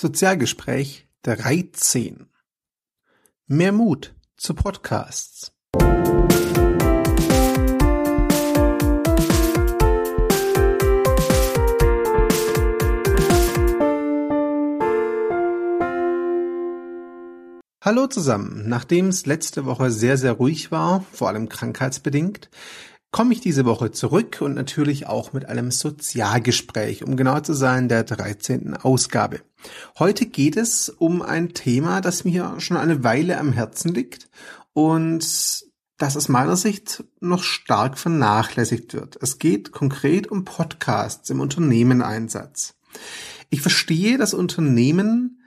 Sozialgespräch 13. Mehr Mut zu Podcasts. Hallo zusammen. Nachdem es letzte Woche sehr, sehr ruhig war, vor allem krankheitsbedingt, komme ich diese Woche zurück und natürlich auch mit einem Sozialgespräch, um genau zu sein, der 13. Ausgabe. Heute geht es um ein Thema, das mir schon eine Weile am Herzen liegt und das aus meiner Sicht noch stark vernachlässigt wird. Es geht konkret um Podcasts im Unternehmeneinsatz. Ich verstehe, dass Unternehmen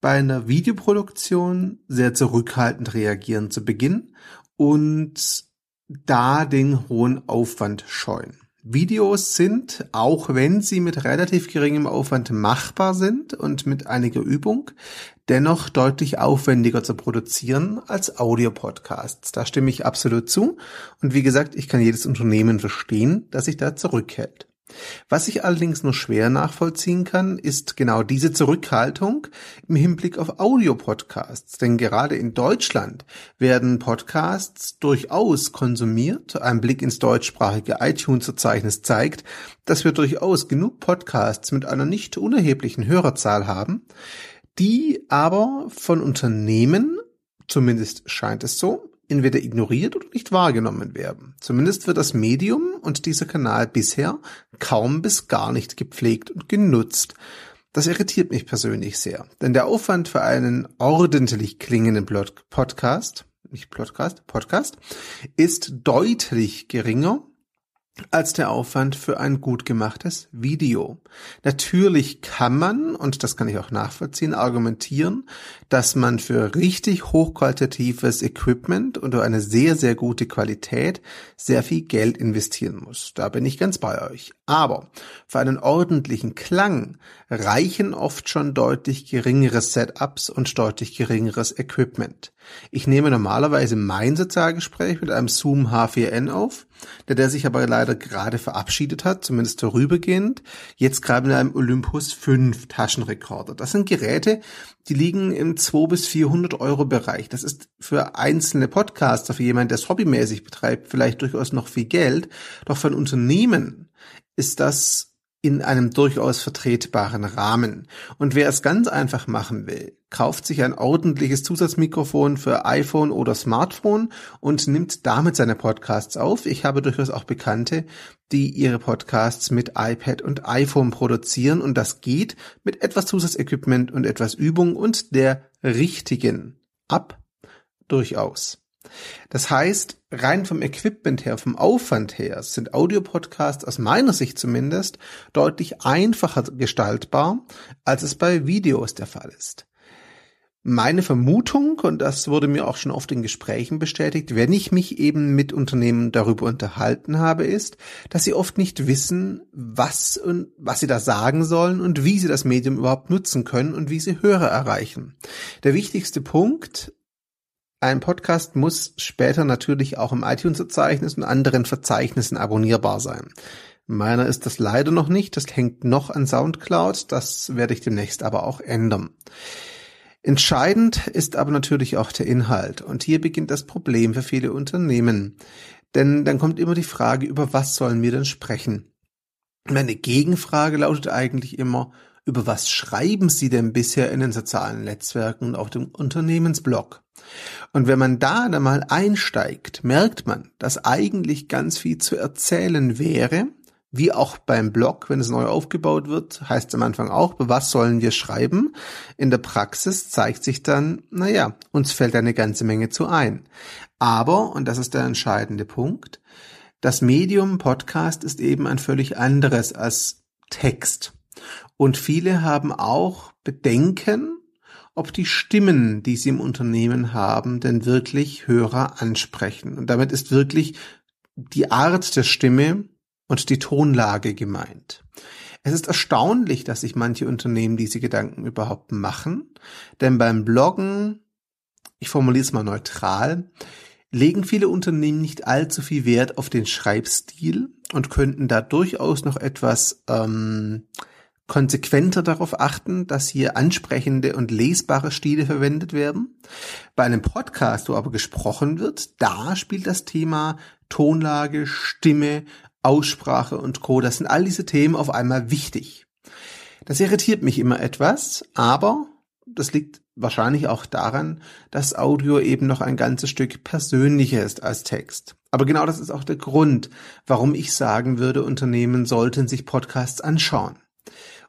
bei einer Videoproduktion sehr zurückhaltend reagieren zu Beginn und da den hohen Aufwand scheuen. Videos sind, auch wenn sie mit relativ geringem Aufwand machbar sind und mit einiger Übung, dennoch deutlich aufwendiger zu produzieren als Audiopodcasts. Da stimme ich absolut zu. Und wie gesagt, ich kann jedes Unternehmen verstehen, das sich da zurückhält. Was ich allerdings nur schwer nachvollziehen kann, ist genau diese Zurückhaltung im Hinblick auf Audiopodcasts. Denn gerade in Deutschland werden Podcasts durchaus konsumiert. Ein Blick ins deutschsprachige iTunes-Verzeichnis zeigt, dass wir durchaus genug Podcasts mit einer nicht unerheblichen Hörerzahl haben, die aber von Unternehmen, zumindest scheint es so, entweder ignoriert oder nicht wahrgenommen werden. Zumindest wird das Medium und dieser Kanal bisher kaum bis gar nicht gepflegt und genutzt. Das irritiert mich persönlich sehr, denn der Aufwand für einen ordentlich klingenden Podcast, nicht Podcast, Podcast, ist deutlich geringer als der Aufwand für ein gut gemachtes Video. Natürlich kann man, und das kann ich auch nachvollziehen, argumentieren, dass man für richtig hochqualitatives Equipment und eine sehr, sehr gute Qualität sehr viel Geld investieren muss. Da bin ich ganz bei euch. Aber für einen ordentlichen Klang reichen oft schon deutlich geringere Setups und deutlich geringeres Equipment. Ich nehme normalerweise mein Sozialgespräch mit einem Zoom H4n auf, der, der sich aber leider gerade verabschiedet hat, zumindest vorübergehend, jetzt gerade mit einem Olympus 5 Taschenrekorder. Das sind Geräte, die liegen im 200 bis 400 Euro Bereich. Das ist für einzelne Podcaster, für jemanden, der es hobbymäßig betreibt, vielleicht durchaus noch viel Geld. Doch für ein Unternehmen ist das in einem durchaus vertretbaren Rahmen. Und wer es ganz einfach machen will, kauft sich ein ordentliches Zusatzmikrofon für iPhone oder Smartphone und nimmt damit seine Podcasts auf. Ich habe durchaus auch Bekannte, die ihre Podcasts mit iPad und iPhone produzieren und das geht mit etwas Zusatzequipment und etwas Übung und der richtigen App durchaus. Das heißt, rein vom Equipment her, vom Aufwand her, sind Audiopodcasts aus meiner Sicht zumindest deutlich einfacher gestaltbar, als es bei Videos der Fall ist. Meine Vermutung, und das wurde mir auch schon oft in Gesprächen bestätigt, wenn ich mich eben mit Unternehmen darüber unterhalten habe, ist, dass sie oft nicht wissen, was und was sie da sagen sollen und wie sie das Medium überhaupt nutzen können und wie sie Hörer erreichen. Der wichtigste Punkt ein Podcast muss später natürlich auch im iTunes-Verzeichnis und anderen Verzeichnissen abonnierbar sein. Meiner ist das leider noch nicht, das hängt noch an Soundcloud, das werde ich demnächst aber auch ändern. Entscheidend ist aber natürlich auch der Inhalt und hier beginnt das Problem für viele Unternehmen. Denn dann kommt immer die Frage, über was sollen wir denn sprechen? Meine Gegenfrage lautet eigentlich immer, über was schreiben Sie denn bisher in den sozialen Netzwerken und auf dem Unternehmensblog? Und wenn man da dann mal einsteigt, merkt man, dass eigentlich ganz viel zu erzählen wäre, wie auch beim Blog, wenn es neu aufgebaut wird, heißt es am Anfang auch, was sollen wir schreiben? In der Praxis zeigt sich dann, naja, uns fällt eine ganze Menge zu ein. Aber, und das ist der entscheidende Punkt, das Medium Podcast ist eben ein völlig anderes als Text. Und viele haben auch Bedenken, ob die Stimmen, die sie im Unternehmen haben, denn wirklich Hörer ansprechen. Und damit ist wirklich die Art der Stimme und die Tonlage gemeint. Es ist erstaunlich, dass sich manche Unternehmen diese Gedanken überhaupt machen, denn beim Bloggen, ich formuliere es mal neutral, legen viele Unternehmen nicht allzu viel Wert auf den Schreibstil und könnten da durchaus noch etwas ähm, konsequenter darauf achten, dass hier ansprechende und lesbare Stile verwendet werden. Bei einem Podcast, wo aber gesprochen wird, da spielt das Thema Tonlage, Stimme, Aussprache und Co. Das sind all diese Themen auf einmal wichtig. Das irritiert mich immer etwas, aber das liegt wahrscheinlich auch daran, dass Audio eben noch ein ganzes Stück persönlicher ist als Text. Aber genau das ist auch der Grund, warum ich sagen würde, Unternehmen sollten sich Podcasts anschauen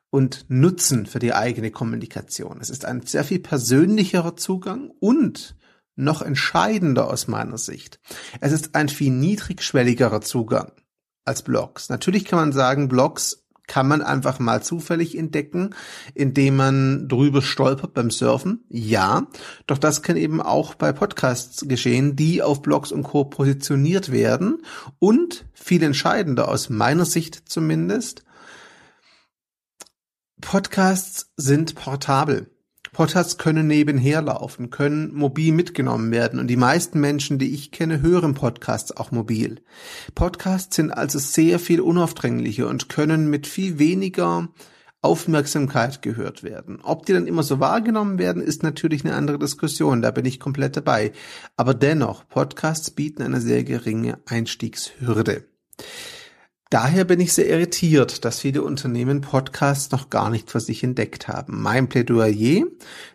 und nutzen für die eigene Kommunikation. Es ist ein sehr viel persönlicherer Zugang und noch entscheidender aus meiner Sicht. Es ist ein viel niedrigschwelligerer Zugang als Blogs. Natürlich kann man sagen, Blogs kann man einfach mal zufällig entdecken, indem man drüber stolpert beim Surfen. Ja, doch das kann eben auch bei Podcasts geschehen, die auf Blogs und Co. positioniert werden und viel entscheidender aus meiner Sicht zumindest, Podcasts sind portabel. Podcasts können nebenher laufen, können mobil mitgenommen werden und die meisten Menschen, die ich kenne, hören Podcasts auch mobil. Podcasts sind also sehr viel unaufdringlicher und können mit viel weniger Aufmerksamkeit gehört werden. Ob die dann immer so wahrgenommen werden, ist natürlich eine andere Diskussion, da bin ich komplett dabei. Aber dennoch, Podcasts bieten eine sehr geringe Einstiegshürde. Daher bin ich sehr irritiert, dass viele Unternehmen Podcasts noch gar nicht für sich entdeckt haben. Mein Plädoyer,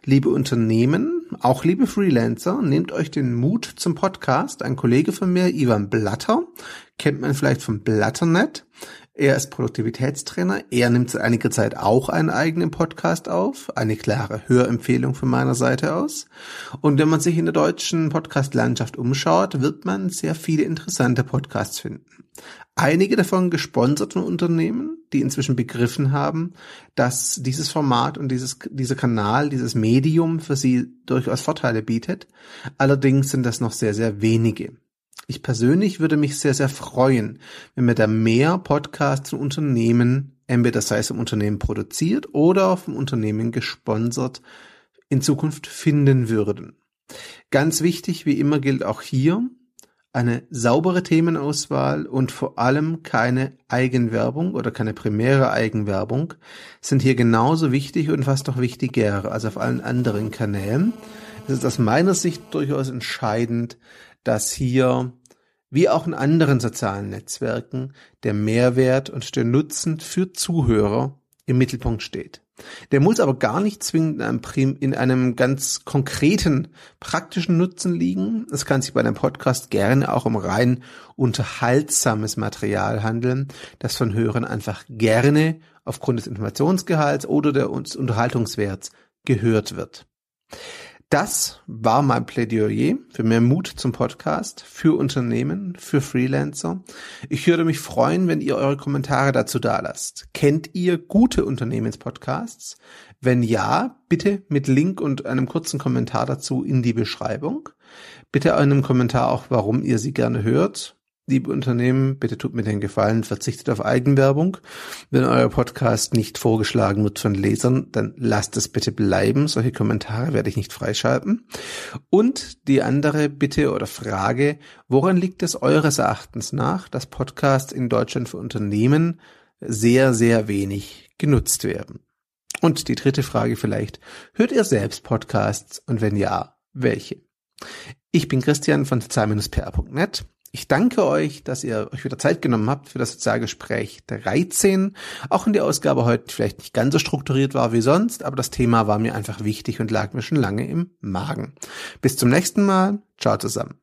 liebe Unternehmen, auch liebe Freelancer, nehmt euch den Mut zum Podcast. Ein Kollege von mir, Ivan Blatter, kennt man vielleicht vom Blatternet. Er ist Produktivitätstrainer. Er nimmt seit einiger Zeit auch einen eigenen Podcast auf. Eine klare Hörempfehlung von meiner Seite aus. Und wenn man sich in der deutschen Podcast-Landschaft umschaut, wird man sehr viele interessante Podcasts finden. Einige davon gesponsert von Unternehmen, die inzwischen begriffen haben, dass dieses Format und dieses, dieser Kanal, dieses Medium für sie durchaus Vorteile bietet. Allerdings sind das noch sehr, sehr wenige. Ich persönlich würde mich sehr, sehr freuen, wenn wir da mehr Podcasts von Unternehmen, entweder sei es im Unternehmen produziert oder vom Unternehmen gesponsert, in Zukunft finden würden. Ganz wichtig, wie immer gilt auch hier, eine saubere Themenauswahl und vor allem keine Eigenwerbung oder keine primäre Eigenwerbung sind hier genauso wichtig und fast noch wichtiger als auf allen anderen Kanälen. Es ist aus meiner Sicht durchaus entscheidend, dass hier wie auch in anderen sozialen Netzwerken der Mehrwert und der Nutzen für Zuhörer im Mittelpunkt steht. Der muss aber gar nicht zwingend in einem, in einem ganz konkreten praktischen Nutzen liegen. Es kann sich bei einem Podcast gerne auch um rein unterhaltsames Material handeln, das von Hörern einfach gerne aufgrund des Informationsgehalts oder des Unterhaltungswerts gehört wird. Das war mein Plädoyer für mehr Mut zum Podcast, für Unternehmen, für Freelancer. Ich würde mich freuen, wenn ihr eure Kommentare dazu dalasst. Kennt ihr gute Unternehmenspodcasts? Wenn ja, bitte mit Link und einem kurzen Kommentar dazu in die Beschreibung. Bitte einem Kommentar auch, warum ihr sie gerne hört liebe Unternehmen, bitte tut mir den Gefallen, verzichtet auf Eigenwerbung. Wenn euer Podcast nicht vorgeschlagen wird von Lesern, dann lasst es bitte bleiben. Solche Kommentare werde ich nicht freischalten. Und die andere Bitte oder Frage, woran liegt es eures Erachtens nach, dass Podcasts in Deutschland für Unternehmen sehr, sehr wenig genutzt werden? Und die dritte Frage vielleicht, hört ihr selbst Podcasts und wenn ja, welche? Ich bin Christian von sozial-pr.net ich danke euch, dass ihr euch wieder Zeit genommen habt für das Sozialgespräch 13. Auch in der Ausgabe heute vielleicht nicht ganz so strukturiert war wie sonst, aber das Thema war mir einfach wichtig und lag mir schon lange im Magen. Bis zum nächsten Mal. Ciao zusammen.